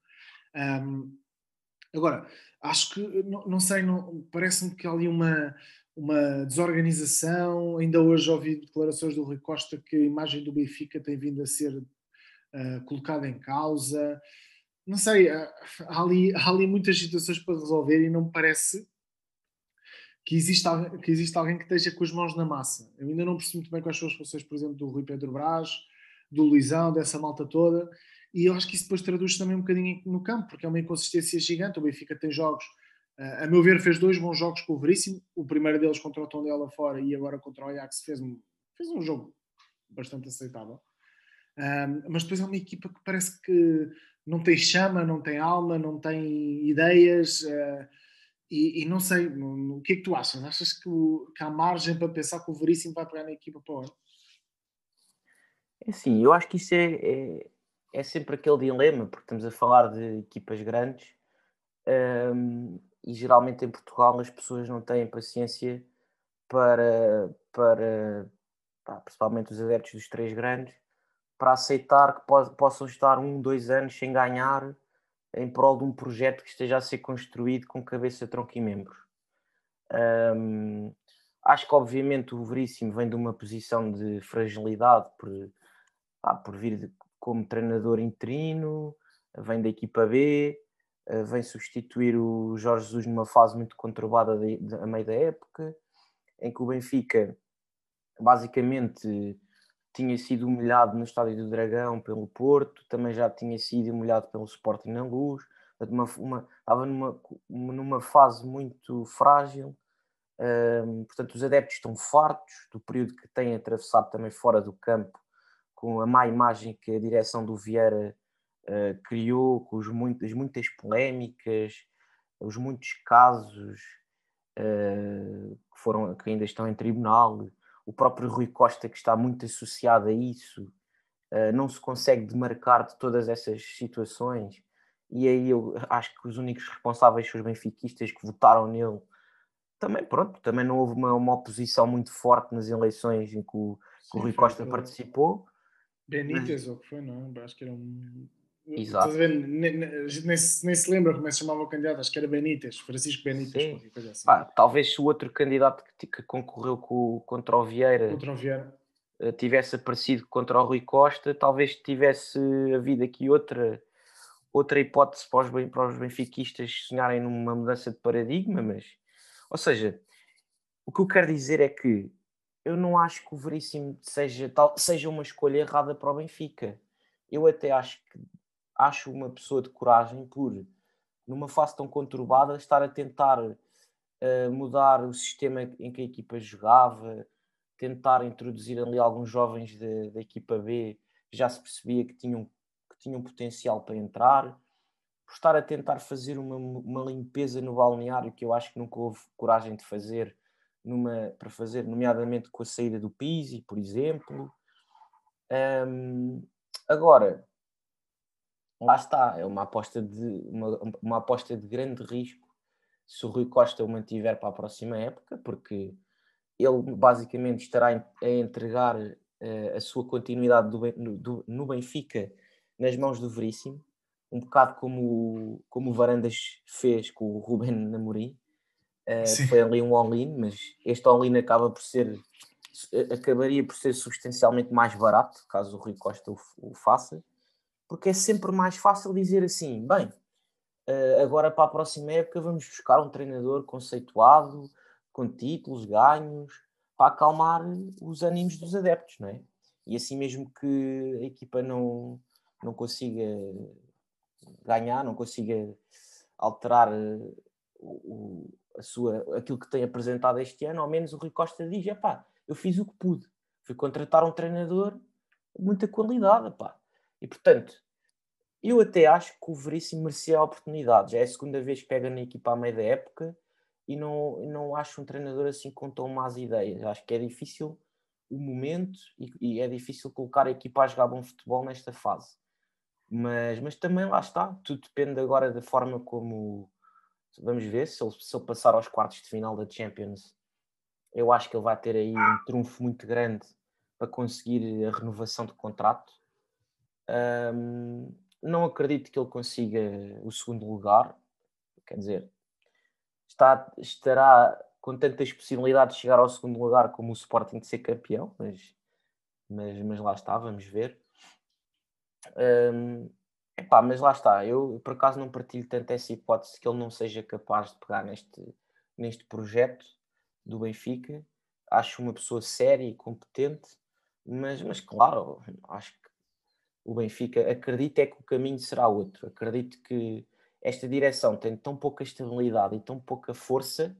Um, Agora, acho que, não, não sei, parece-me que há ali uma, uma desorganização. Ainda hoje ouvi declarações do Rui Costa que a imagem do Benfica tem vindo a ser uh, colocada em causa. não sei, há ali, há ali muitas situações para resolver e não me parece que existe, que existe alguém que esteja com as mãos na massa. Eu ainda não percebo muito bem quais são as funções, por exemplo, do Rui Pedro Brás, do Luizão, dessa malta toda, e eu acho que isso depois traduz também um bocadinho no campo, porque é uma inconsistência gigante. O Benfica tem jogos, eh, a meu ver, fez dois bons jogos com o Veríssimo, o primeiro deles contra o Tondela fora e agora contra o Ajax fez um, fez um jogo bastante aceitável. Um, mas depois é uma equipa que parece que não tem chama, não tem alma, não tem ideias. Uh, e, e, não sei, no, no, o que é que tu achas? Achas que, o, que há margem para pensar que o Veríssimo vai pegar na equipa para o ano? É sim, eu acho que isso é, é, é, sempre aquele dilema, porque estamos a falar de equipas grandes um, e geralmente em Portugal as pessoas não têm paciência para, para pá, principalmente os adeptos dos três grandes, para aceitar que po possam estar um, dois anos sem ganhar em prol de um projeto que esteja a ser construído com cabeça, tronco e membros. Um, acho que obviamente o Veríssimo vem de uma posição de fragilidade por, ah, por vir de, como treinador interino, vem da equipa B, uh, vem substituir o Jorge Jesus numa fase muito conturbada a meio da época, em que o Benfica basicamente tinha sido humilhado no Estádio do Dragão pelo Porto, também já tinha sido humilhado pelo Sporting na Luz, uma, uma, estava numa, numa fase muito frágil, um, portanto os adeptos estão fartos do período que têm atravessado também fora do campo, com a má imagem que a direção do Vieira uh, criou, com os muitas, muitas polémicas, os muitos casos uh, que, foram, que ainda estão em tribunal, o próprio Rui Costa, que está muito associado a isso, uh, não se consegue demarcar de todas essas situações. E aí eu acho que os únicos responsáveis são os benfiquistas que votaram nele. Também, pronto, também não houve uma, uma oposição muito forte nas eleições em que o, que o Rui Costa participou. Benítez, mas... ou que foi, não? Acho que era um Exato. Nem, nem, nem, se lembra como é que se chamava o candidato, acho que era Benítez, Francisco Benítez. Assim. Pá, talvez se o outro candidato que, que concorreu com, contra o Vieira, contra o Vieira eh, tivesse aparecido contra o Rui Costa, talvez tivesse havido aqui outra, outra hipótese para os, para os benfiquistas sonharem numa mudança de paradigma, mas ou seja, o que eu quero dizer é que eu não acho que o Veríssimo seja, tal, seja uma escolha errada para o Benfica. Eu até acho que acho uma pessoa de coragem por, numa fase tão conturbada, estar a tentar uh, mudar o sistema em que a equipa jogava, tentar introduzir ali alguns jovens da equipa B que já se percebia que tinham, que tinham potencial para entrar, por estar a tentar fazer uma, uma limpeza no balneário que eu acho que nunca houve coragem de fazer numa, para fazer, nomeadamente com a saída do Pizzi, por exemplo. Um, agora, lá está, é uma aposta de uma, uma aposta de grande risco se o Rui Costa o mantiver para a próxima época, porque ele basicamente estará a entregar uh, a sua continuidade do, do, no Benfica nas mãos do Veríssimo, um bocado como, como o Varandas fez com o Ruben Namorim. Uh, foi ali um all-in, mas este all-in acaba por ser acabaria por ser substancialmente mais barato caso o Rui Costa o, o faça porque é sempre mais fácil dizer assim: bem, eh, agora para a próxima época vamos buscar um treinador conceituado, com títulos, ganhos, para acalmar os ânimos dos adeptos, não é? E assim mesmo que a equipa não, não consiga ganhar, não consiga alterar eh, o, a sua, aquilo que tem apresentado este ano, ao menos o Rui Costa diz: pá, eu fiz o que pude, fui contratar um treinador de muita qualidade, pá. E portanto, eu até acho que o Veríssimo merecia a oportunidade. Já é a segunda vez que pega na equipa à meia da época e não, não acho um treinador assim com tão más ideias. Acho que é difícil o momento e, e, é difícil colocar a equipa a jogar bom futebol nesta fase. Mas, mas também lá está, tudo depende agora da forma como. Vamos ver se ele, se ele passar aos quartos de final da Champions. Eu acho que ele vai ter aí um trunfo muito grande para conseguir a renovação de contrato um, não acredito que ele consiga o segundo lugar, quer dizer, está, estará com tantas possibilidades de chegar ao segundo lugar como o Sporting de ser campeão, mas, mas, mas lá está, vamos ver. Um, Epá, mas lá está, eu por acaso não partilho tanto essa hipótese que ele não seja capaz de pegar neste, neste projeto do Benfica. Acho uma pessoa séria e competente, mas, mas claro, acho o Benfica acredita é que o caminho será outro. Acredito que esta direção tem tão pouca estabilidade e tão pouca força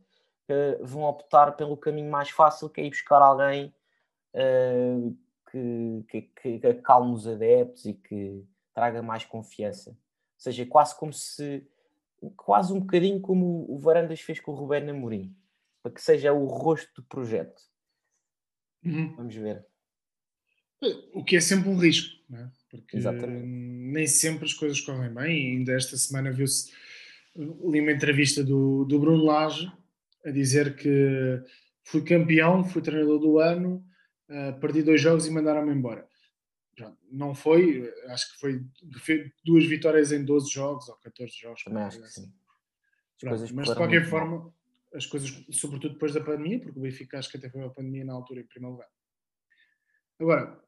que vão optar pelo caminho mais fácil, que é ir buscar alguém uh, que, que, que acalme os adeptos e que traga mais confiança. Ou seja, quase como se quase um bocadinho como o Varandas fez com o Ruben Amorim, para que seja o rosto do projeto. Uhum. Vamos ver. O que é sempre um risco, não é? Porque Exatamente. nem sempre as coisas correm bem. ainda esta semana viu-se li uma entrevista do, do Bruno Lage a dizer que fui campeão, fui treinador do ano, uh, perdi dois jogos e mandaram-me embora não foi, acho que foi duas vitórias em 12 jogos ou 14 jogos. Acho que sim. Pronto, mas de qualquer forma, mal. as coisas, sobretudo depois da pandemia, porque o Benfica acho que até foi a pandemia na altura em primeiro lugar. Agora,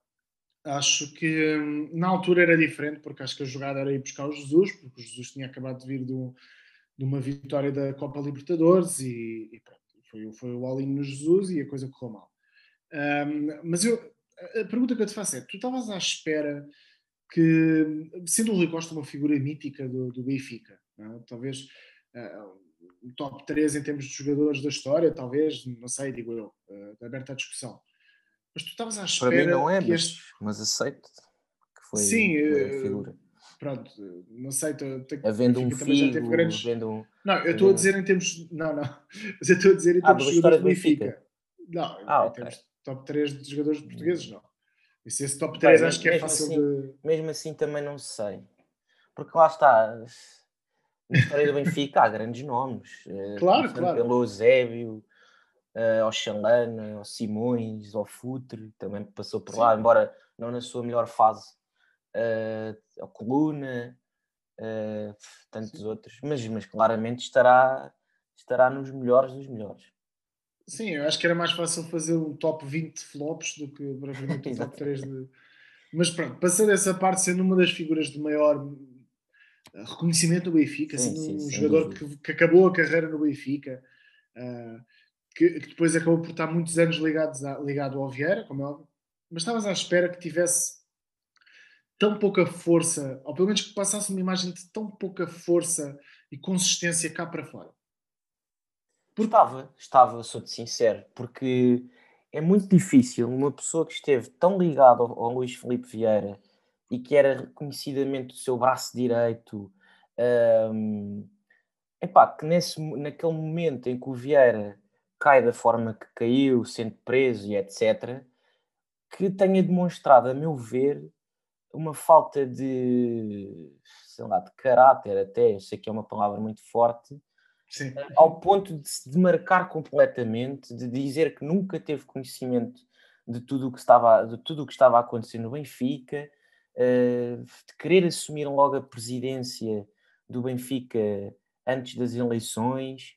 acho que hum, na altura era diferente, porque acho que a jogada era ir buscar o Jesus, porque o Jesus tinha acabado de vir de, um, de uma vitória da Copa Libertadores e, e pronto, foi, foi o all no Jesus e a coisa correu mal. Um, mas eu, a pergunta que eu te faço é: tu estavas à espera que, sendo o Rui Costa uma figura mítica do, do Benfica, é? talvez uh, top 3 em termos de jogadores da história, talvez, não sei, digo eu, uh, aberta à discussão. Mas tu estavas à espera. Para mim não é, mas, este... mas aceito que foi Sim, a figura. Pronto, não sei, tenho, havendo um filho, grandes... havendo um... Não, eu estou a dizer em termos. Não, não. Mas eu estou a dizer em ah, termos ah, de jogadores do Benfica. Benfica. Não, ah, em okay. termos top 3 de jogadores portugueses, não. E se esse top 3 Bem, acho que é fácil assim, de. Mesmo assim também não sei. Porque lá está. Na história do Benfica há grandes nomes. Eh, claro, claro. Pelo Eusébio, uh, ao Xalana, ao Simões, ao Futre, também passou por Sim. lá, embora não na sua melhor fase. Uh, ao Coluna, uh, tantos Sim. outros. Mas, mas claramente estará, estará nos melhores dos melhores. Sim, eu acho que era mais fácil fazer um top 20 flops do que propriamente um top 3 de. Mas pronto, passando essa parte, sendo uma das figuras de maior reconhecimento do Benfica, sim, sendo sim, um jogador que, que, acabou a carreira no Benfica, uh, que, que, depois acabou por estar muitos anos ligados a, ligado ao Vieira, como é óbvio, mas estavas à espera que tivesse tão pouca força, ou pelo menos que passasse uma imagem de tão pouca força e consistência cá para fora. Estava, estava, sou-te sincero, porque é muito difícil uma pessoa que esteve tão ligada ao, ao Luís Felipe Vieira e que era reconhecidamente o seu braço direito, um, epá, que nesse, naquele momento em que o Vieira cai da forma que caiu, sendo preso e etc., que tenha demonstrado, a meu ver, uma falta de, sei lá, de caráter até, eu sei que é uma palavra muito forte, Sim. ao ponto de se demarcar completamente, de dizer que nunca teve conhecimento de tudo o que estava, de tudo o que estava a acontecer no Benfica, uh, de querer assumir logo a presidência do Benfica antes das eleições.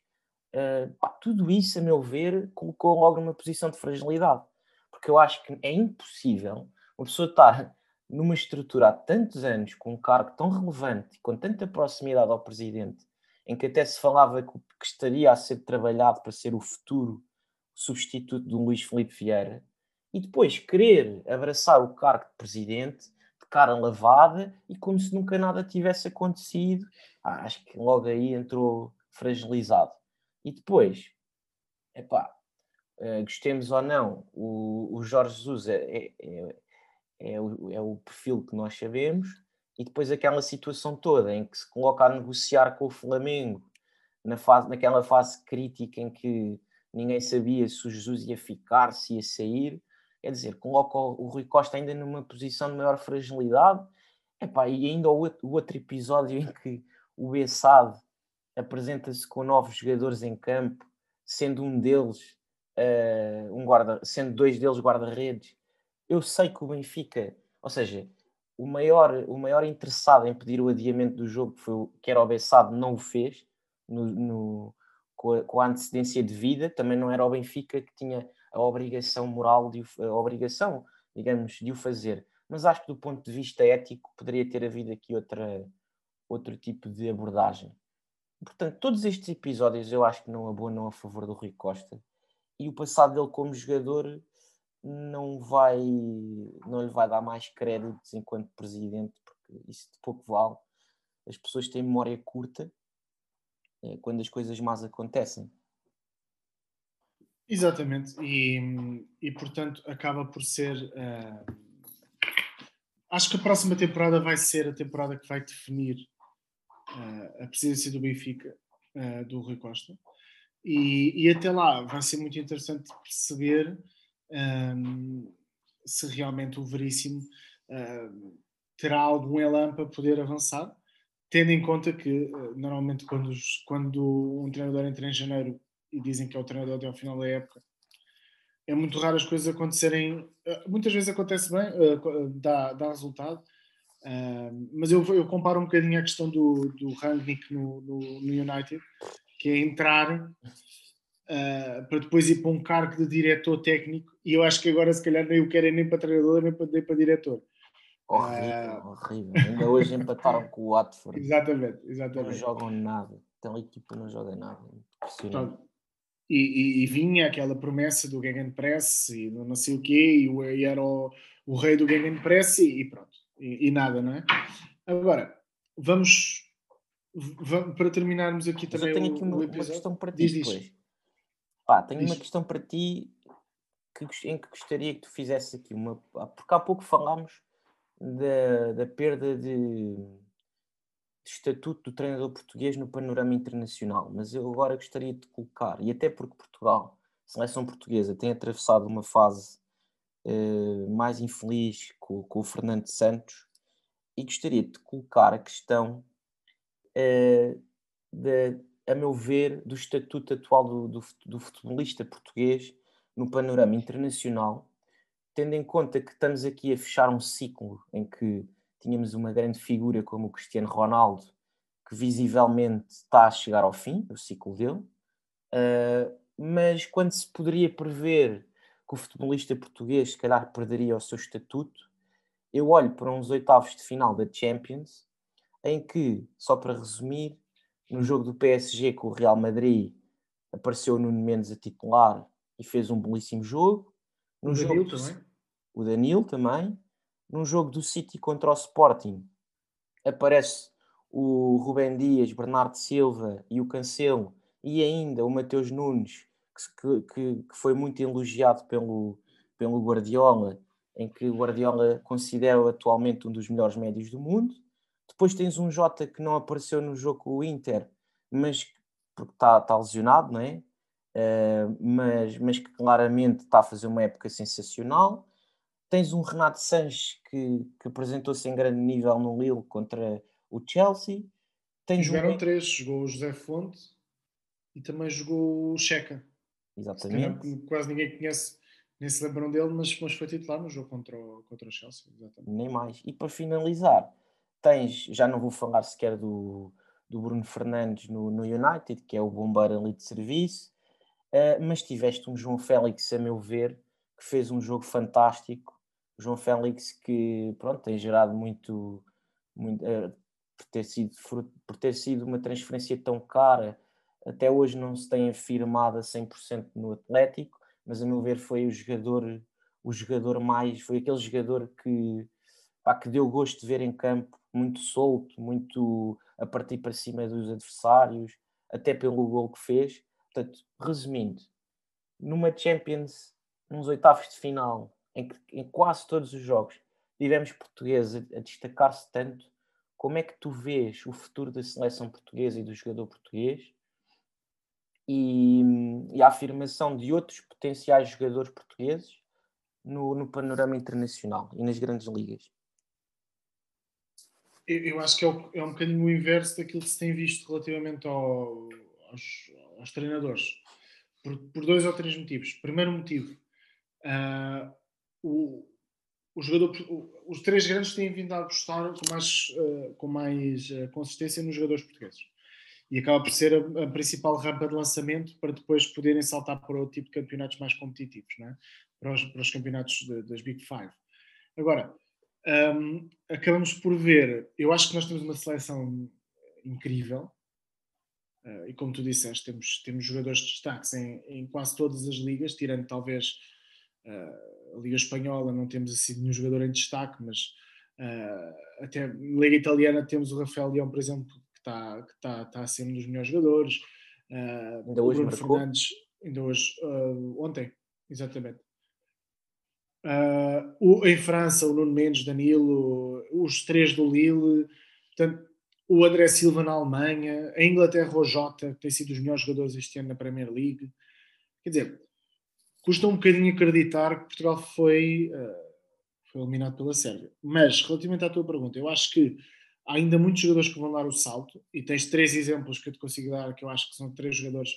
Uh, pá, tudo isso, a meu ver, colocou logo numa posição de fragilidade. Porque eu acho que é impossível uma pessoa estar numa estrutura há tantos anos, com um cargo tão relevante, com tanta proximidade ao presidente, em que até se falava que, estaria a ser trabalhado para ser o futuro substituto do Luís Felipe Vieira, e depois querer abraçar o cargo de presidente de cara lavada e como se nunca nada tivesse acontecido, ah, acho que logo aí entrou fragilizado. E depois, epá, uh, gostemos ou não, o, o Jorge Jesus é, é, é, é, o, é o perfil que nós sabemos, e depois aquela situação toda em que se coloca a negociar com o Flamengo na fase, naquela fase crítica em que ninguém sabia se o Jesus ia ficar, se ia sair, quer dizer, coloca o, Rui Costa ainda numa posição de maior fragilidade. Epá, e ainda o outro, o outro episódio em que o Bessade apresenta-se com novos jogadores em campo, sendo um deles uh, um guarda, sendo dois deles guarda-redes. Eu sei que o Benfica, ou seja, o maior, o maior interessado em pedir o adiamento do jogo, que, que era o Bessado, não o fez, no, no com, a, com, a, antecedência de vida, também não era o Benfica que tinha a obrigação moral, de, a obrigação, digamos, de o fazer. mas acho que do ponto de vista ético poderia ter havido aqui outra, outro tipo de abordagem. Portanto, todos estes episódios eu acho que não abonam a favor do Rui Costa e o passado dele como jogador não vai não lhe vai dar mais créditos enquanto presidente porque isso de pouco vale. As pessoas têm memória curta é, quando as coisas más acontecem. Exatamente. E, e portanto acaba por ser uh, acho que a próxima temporada vai ser a temporada que vai definir a presidência do Benfica uh, do Rui Costa e, e, até lá vai ser muito interessante perceber um, se realmente o Veríssimo uh, terá algum elan para poder avançar, tendo em conta que uh, normalmente quando, os, quando um treinador entra em janeiro e dizem que é o treinador até ao final da época, é muito raro as coisas acontecerem. Muitas vezes acontece bem, dá, dá resultado, mas eu, eu comparo um bocadinho a questão do, do Rangnick no, no, no United, que é entrar uh, para depois ir para um cargo de diretor técnico e eu acho que agora se calhar nem o querem nem para treinador nem para, nem para diretor. Horrível, uh... horrível. Ainda hoje empataram com o Watford. Exatamente, exatamente. Não jogam nada. Então a equipa não joga nada. Impressionante. E, e, e, vinha aquela promessa do Gegenpress e não sei o quê, e, e era o, o rei do Gegenpress e, e pronto. E, e, nada, não é? Agora, vamos para terminarmos aqui Mas também eu tenho aqui uma, uma questão para ti diz, depois. Pá, tenho diz. uma questão para ti que, em que gostaria que tu fizesse aqui uma. Porque há pouco falámos da, da perda de, de estatuto do treinador português no panorama internacional, mas eu agora gostaria de colocar, e até porque Portugal, a seleção portuguesa, tem atravessado uma fase uh, mais infeliz com, com o Fernando Santos, e gostaria de colocar a questão uh, de, a meu ver, do estatuto atual do, do, do, futebolista português no panorama internacional, tendo em conta que estamos aqui a fechar um ciclo em que tínhamos uma grande figura como o Cristiano Ronaldo, que visivelmente está a chegar ao fim, o ciclo dele, uh, mas quando se poderia prever que o futebolista português se calhar perderia o seu estatuto, eu olho para uns oitavos de final da Champions em que, só para resumir, no jogo do PSG com o Real Madrid apareceu o Nuno Mendes a titular e fez um belíssimo jogo. No o jogo Danilo do... também. O Danilo também. Num jogo do City contra o Sporting aparece o Rubem Dias, Bernardo Silva e o Cancelo e ainda o Mateus Nunes, que, que, que foi muito elogiado pelo, pelo Guardiola, em que o Guardiola considera atualmente um dos melhores médios do mundo. Depois tens um Jota que não apareceu no jogo com o Inter, mas porque está tá lesionado, não é? Uh, mas, mas que claramente está a fazer uma época sensacional. Tens um Renato Sanches que, que apresentou-se em grande nível no Lille contra o Chelsea. Tens Jogaram um... três, jogou o José Fonte e também jogou o Checa. Exatamente. quase ninguém conhece, nem se lembram dele, mas, mas foi titular no jogo contra o, contra o Chelsea. Exatamente. Nem mais. E para finalizar, tens, já não vou falar sequer do, do Bruno Fernandes no, no United, que é o bombeiro ali de serviço, uh, mas tiveste um João Félix, a meu ver, que fez um jogo fantástico. O João Félix que, pronto, tem gerado muito, muito uh, por, ter sido, por ter sido uma transferência tão cara, até hoje não se tem afirmado a 100% no Atlético, mas a meu ver foi o jogador, o jogador mais, foi aquele jogador que, pá, que deu gosto de ver em campo muito solto, muito a partir para cima dos adversários, até pelo gol que fez. Portanto, resumindo, numa Champions, nos oitavos de final, em que em quase todos os jogos tivemos portugueses a, a destacar-se tanto, como é que tu vês o futuro da seleção portuguesa e do jogador português e, e a afirmação de outros potenciais jogadores portugueses no, no panorama internacional e nas grandes ligas? eu acho que é, o, é, um bocadinho o inverso daquilo que se tem visto relativamente ao, aos, aos, treinadores. Por, por, dois ou três motivos. Primeiro motivo, uh, o, o jogador, os três grandes têm vindo a apostar com mais, uh, com mais uh, consistência nos jogadores portugueses. E acaba por ser a, a, principal rampa de lançamento para depois poderem saltar para outro tipo de campeonatos mais competitivos, é? para, os, para os campeonatos de, das Big Five. Agora, um, acabamos por ver. Eu acho que nós temos uma seleção incrível. Uh, e como tu disseste, temos, temos jogadores de destaque em, em quase todas as ligas, tirando talvez uh, a Liga Espanhola, não temos assim nenhum jogador em destaque, mas uh, até na Liga Italiana temos o Rafael Leão, por exemplo, está que tá, tá a ser um dos melhores jogadores. Uh, ainda hoje Bruno marcou. Fernandes, ainda hoje, ontem, exatamente. Uh, o, em França, o Nuno Mendes, Danilo, os três do Lille, portanto, o André Silva na Alemanha, a Inglaterra, o Jota, que tem sido os melhores jogadores este ano na Premier League. Quer dizer, custa um bocadinho acreditar que Portugal foi, uh, foi eliminado pela Sérvia. Mas, relativamente à tua pergunta, eu acho que há ainda muitos jogadores que vão dar o salto, e tens três exemplos que eu te consigo dar, que eu acho que são três jogadores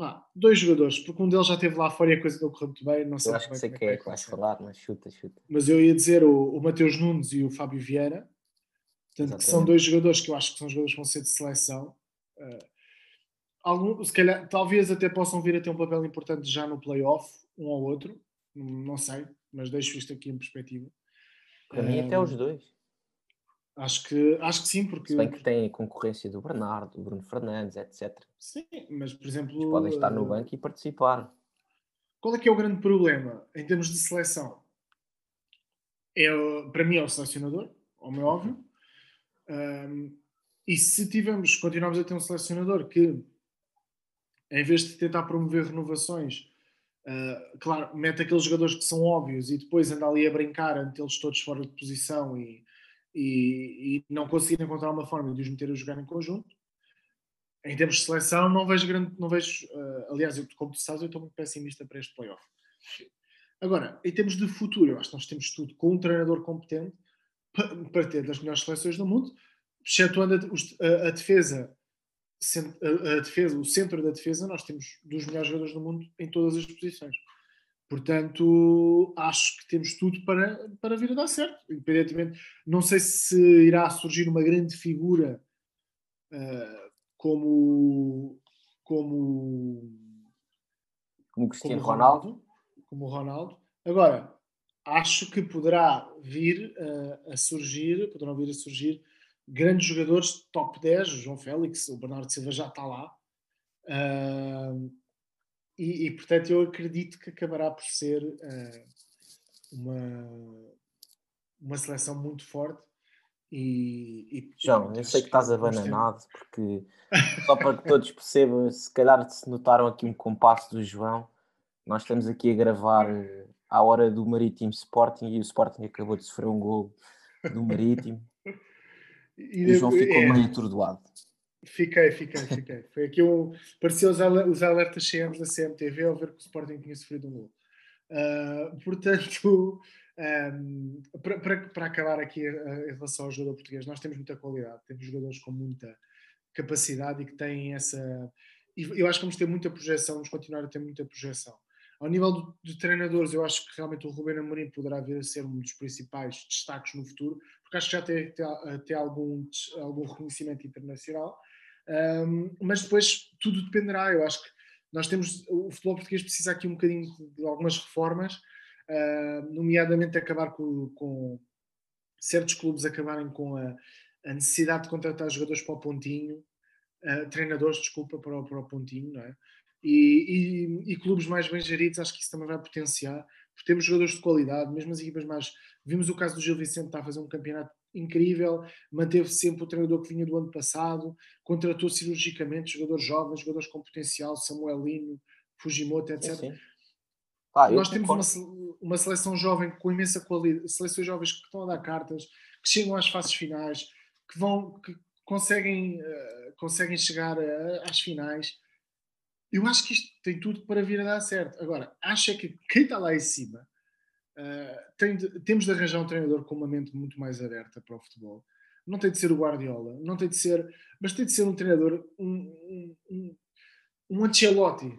ah, dois jogadores, porque um deles já esteve lá fora e a coisa não correu muito bem. Não sei eu acho que sei quem é que vais falar, mas chuta, chuta. Mas eu ia dizer o, o Mateus Nunes e o Fábio Vieira, portanto, que são dois jogadores que eu acho que são jogadores que vão ser de seleção. Uh, algum, se calhar, talvez até possam vir a ter um papel importante já no playoff, um ou outro, não sei, mas deixo isto aqui em perspectiva. Para mim, até os dois. Acho que, acho que sim, porque. Se bem que tem a concorrência do Bernardo, do Bruno Fernandes, etc. Sim, mas por exemplo. Eles podem estar no banco e participar. Qual é que é o grande problema em termos de seleção? É, para mim é o selecionador, como é óbvio. Um, e se tivermos, continuarmos a ter um selecionador que, em vez de tentar promover renovações, uh, claro, mete aqueles jogadores que são óbvios e depois anda ali a brincar ante eles todos fora de posição e e, e não conseguir encontrar uma forma de os meter a jogar em conjunto. Em termos de seleção, não vejo grande. Não vejo, uh, aliás, eu, como tu sabes, eu estou muito pessimista para este playoff. Agora, em termos de futuro, eu acho que nós temos tudo com um treinador competente para, ter das melhores seleções do mundo, excetuando a, a, a defesa a, defesa, o centro da defesa, nós temos dos melhores jogadores do mundo em todas as posições. Portanto, acho que temos tudo para, para vir a dar certo. Independentemente, não sei se irá surgir uma grande figura uh, como, como, como Cristiano como Ronaldo, como Ronaldo. Agora, acho que poderá vir uh, a surgir, poderão vir a surgir grandes jogadores top 10, o João Félix, o Bernardo Silva já está lá. Uh, e, e, portanto eu acredito que acabará por ser uh, uma, uma seleção muito forte. E, e João, eu sei que estás abananado porque só para que todos percebam, se calhar se notaram aqui um compasso do João, nós estamos aqui a gravar eh, à hora do Marítimo Sporting e o Sporting acabou de sofrer um gol do Marítimo e, e o João ficou é, meio atordoado. Fiquei, fiquei, fiquei. Foi aqui um. Parecia os, os alertas CMs da CMTV ao ver que o Sporting tinha sofrido um gol. Uh, portanto, um, para, para, para, acabar aqui uh, em relação ao jogador português, nós temos muita qualidade, temos jogadores com muita capacidade e que têm essa. Eu acho que vamos ter muita projeção, vamos continuar a ter muita projeção. Ao nível de treinadores, eu acho que realmente o Ruben Amorim poderá vir a ser um dos principais destaques no futuro, porque acho que já tem, tem, tem algum, algum reconhecimento internacional. Um, mas depois tudo dependerá. Eu acho que nós temos. O futebol português precisa aqui um bocadinho de algumas reformas, uh, nomeadamente acabar com, com, certos clubes acabarem com a, a, necessidade de contratar jogadores para o pontinho, uh, treinadores, desculpa, para o, para o pontinho, não é? E, e, e, clubes mais bem geridos, acho que isso também vai potenciar, porque temos jogadores de qualidade, mesmo as equipas mais. Vimos o caso do Gil Vicente, está a fazer um campeonato incrível, manteve sempre o treinador que vinha do ano passado, contratou cirurgicamente jogadores jovens, jogadores com potencial, Samuel Lino, Fujimoto, etc. Sim, sim. Ah, Nós temos uma, uma, seleção jovem com imensa qualidade, seleções jovens que estão a dar cartas, que chegam às fases finais, que vão, que conseguem, uh, conseguem chegar a, às finais eu acho que isto tem tudo para vir a dar certo. Agora, acha que quem está lá em cima uh, tem de, temos de arranjar um treinador com uma mente muito mais aberta para o futebol. Não tem de ser o Guardiola, não tem de ser, mas tem de ser um treinador, um, um, um, um Ancelotti.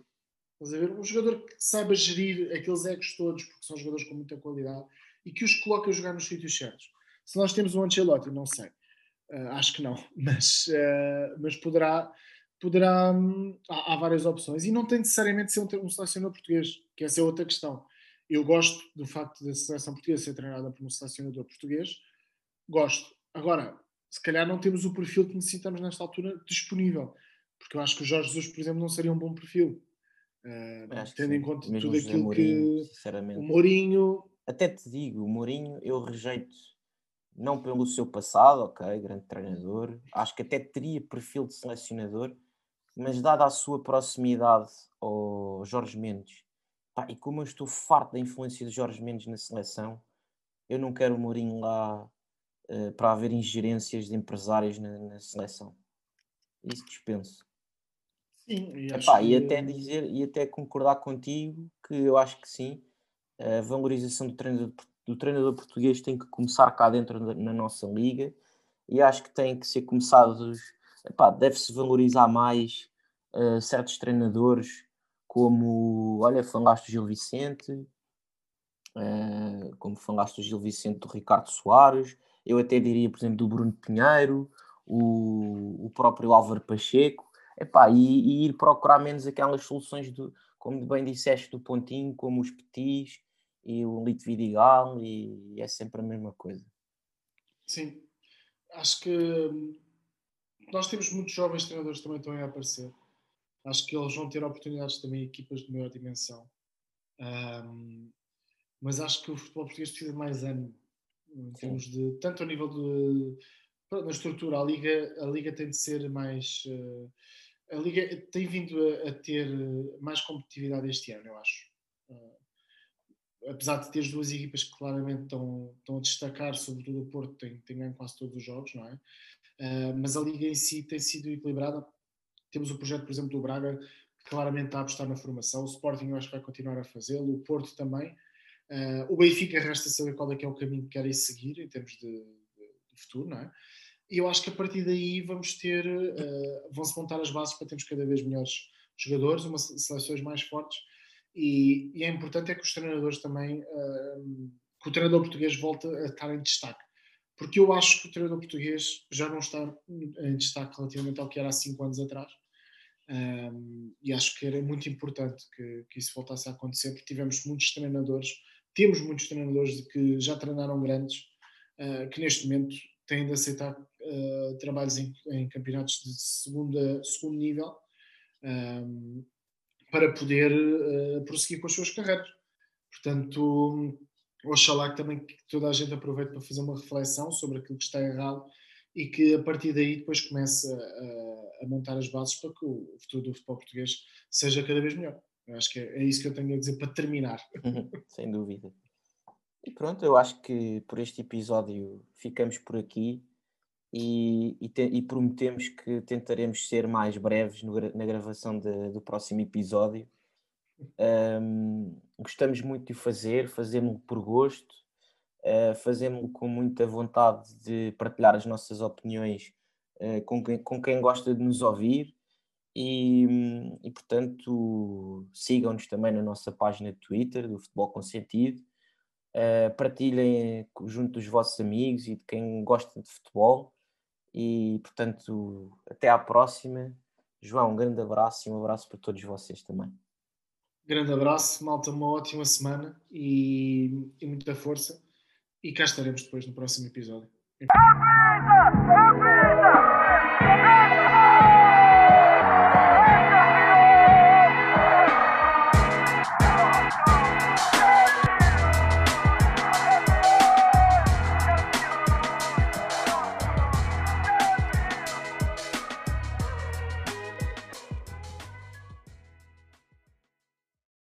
Estás a ver? Um jogador que saiba gerir aqueles egos todos, porque são jogadores com muita qualidade e que os coloque a jogar nos sítios certos. Se nós temos um Ancelotti, não sei. Uh, acho que não, mas, uh, mas poderá poderá. Hum, há, há, várias opções e não tem necessariamente de ser um, um selecionador português, que essa é outra questão. Eu gosto do facto da seleção portuguesa ser treinada por um selecionador português. Gosto. Agora, se calhar não temos o perfil que necessitamos nesta altura disponível. Porque eu acho que o Jorge Jesus, por exemplo, não seria um bom perfil. Uh, tendo em conta tudo aquilo Mourinho, que o Mourinho. Até te digo, o Mourinho eu rejeito não pelo seu passado, ok, grande treinador, acho que até teria perfil de selecionador, mas dada a sua proximidade ao Jorge Mendes, pá, e como eu estou farto da influência de Jorge Mendes na seleção, eu não quero o Mourinho lá uh, para haver ingerências de empresários na, na seleção. Isso dispenso. Sim, e, Epá, que... e até dizer e até concordar contigo que eu acho que sim, a valorização do treinador, do treinador português tem que começar cá dentro na, nossa liga e acho que tem que ser começado, deve-se valorizar mais uh, certos treinadores como, olha, falaste do Gil Vicente, uh, como falaste do Gil Vicente do Ricardo Soares, eu até diria, por exemplo, do Bruno Pinheiro, o, o próprio Álvaro Pacheco, Epá, e, e, ir procurar menos aquelas soluções, do, como bem disseste, do pontinho, como os petis e o Lito Vidigal, e, e é sempre a mesma coisa. Sim, acho que hum, nós temos muitos jovens treinadores também estão a aparecer. Acho que eles vão ter oportunidades também, equipas de maior dimensão. Um, mas acho que o futebol português precisa de mais ânimo, em termos de, tanto a nível de, na estrutura, a liga, a liga tem de ser mais. Uh, a Liga tem vindo a, a, ter mais competitividade este ano, eu acho. Uh, apesar de ter as duas equipas que claramente estão, estão a destacar, sobretudo o Porto, tem, tem ganho quase todos os jogos, não é? Uh, mas a Liga em si tem sido equilibrada. Temos o projeto, por exemplo, do Braga, que claramente está a apostar na formação. O Sporting eu acho que vai continuar a fazê-lo, o Porto também. Uh, o Benfica resta saber qual é que é o caminho que querem seguir em termos de, de, futuro, não é? E eu acho que a partir daí vamos ter, uh, vão-se montar as bases para termos cada vez melhores jogadores, uma seleções mais fortes. E, e é importante é que os treinadores também, uh, que o treinador português volte a estar em destaque. Porque eu acho que o treinador português já não está em destaque relativamente ao que era há cinco anos atrás. Um, e acho que era muito importante que, que, isso voltasse a acontecer, porque tivemos muitos treinadores, temos muitos treinadores que já treinaram grandes, uh, que neste momento têm de aceitar uh, trabalhos em, em, campeonatos de segunda, segundo nível um, para poder uh, prosseguir com as suas carreiras. Portanto, oxalá que também que toda a gente aproveite para fazer uma reflexão sobre aquilo que está errado e que a partir daí depois comece a, a montar as bases para que o futuro do futebol português seja cada vez melhor. Eu acho que é, é isso que eu tenho a dizer para terminar. Sem dúvida. E pronto, eu acho que por este episódio ficamos por aqui e, e, te, e prometemos que tentaremos ser mais breves no, na gravação de, do próximo episódio. Um, gostamos muito de fazer, fazemos-lo por gosto, uh, fazemos-lo com muita vontade de partilhar as nossas opiniões uh, com, quem, com quem gosta de nos ouvir. E, e portanto, sigam-nos também na nossa página de Twitter do Futebol com Sentido Uh, partilhem junto dos vossos amigos e de quem gosta de futebol. E portanto, até à próxima. João, um grande abraço e um abraço para todos vocês também. Grande abraço, malta, uma ótima semana e, e muita força. E cá estaremos depois no próximo episódio.